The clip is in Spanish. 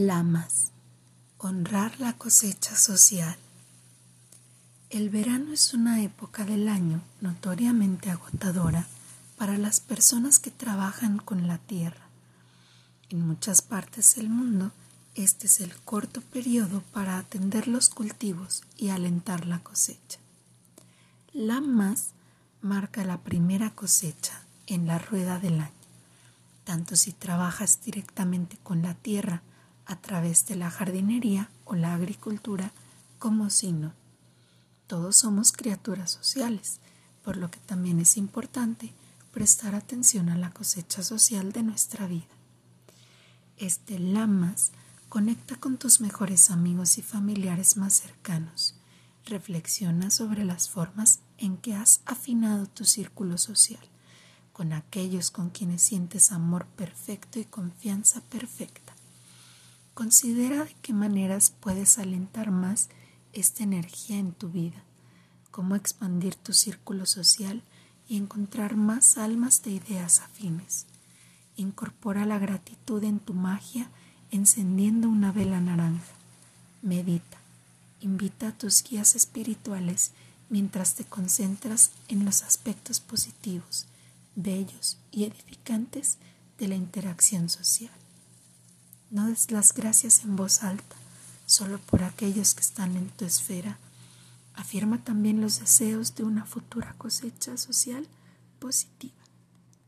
Lamas. Honrar la cosecha social. El verano es una época del año notoriamente agotadora para las personas que trabajan con la tierra. En muchas partes del mundo, este es el corto periodo para atender los cultivos y alentar la cosecha. Lamas marca la primera cosecha en la rueda del año, tanto si trabajas directamente con la tierra a través de la jardinería o la agricultura como si no. Todos somos criaturas sociales, por lo que también es importante prestar atención a la cosecha social de nuestra vida. Este Lamas conecta con tus mejores amigos y familiares más cercanos. Reflexiona sobre las formas en que has afinado tu círculo social, con aquellos con quienes sientes amor perfecto y confianza perfecta. Considera de qué maneras puedes alentar más esta energía en tu vida, cómo expandir tu círculo social y encontrar más almas de ideas afines. Incorpora la gratitud en tu magia encendiendo una vela naranja. Medita. Invita a tus guías espirituales mientras te concentras en los aspectos positivos, bellos y edificantes de la interacción social. No des las gracias en voz alta, solo por aquellos que están en tu esfera. Afirma también los deseos de una futura cosecha social positiva.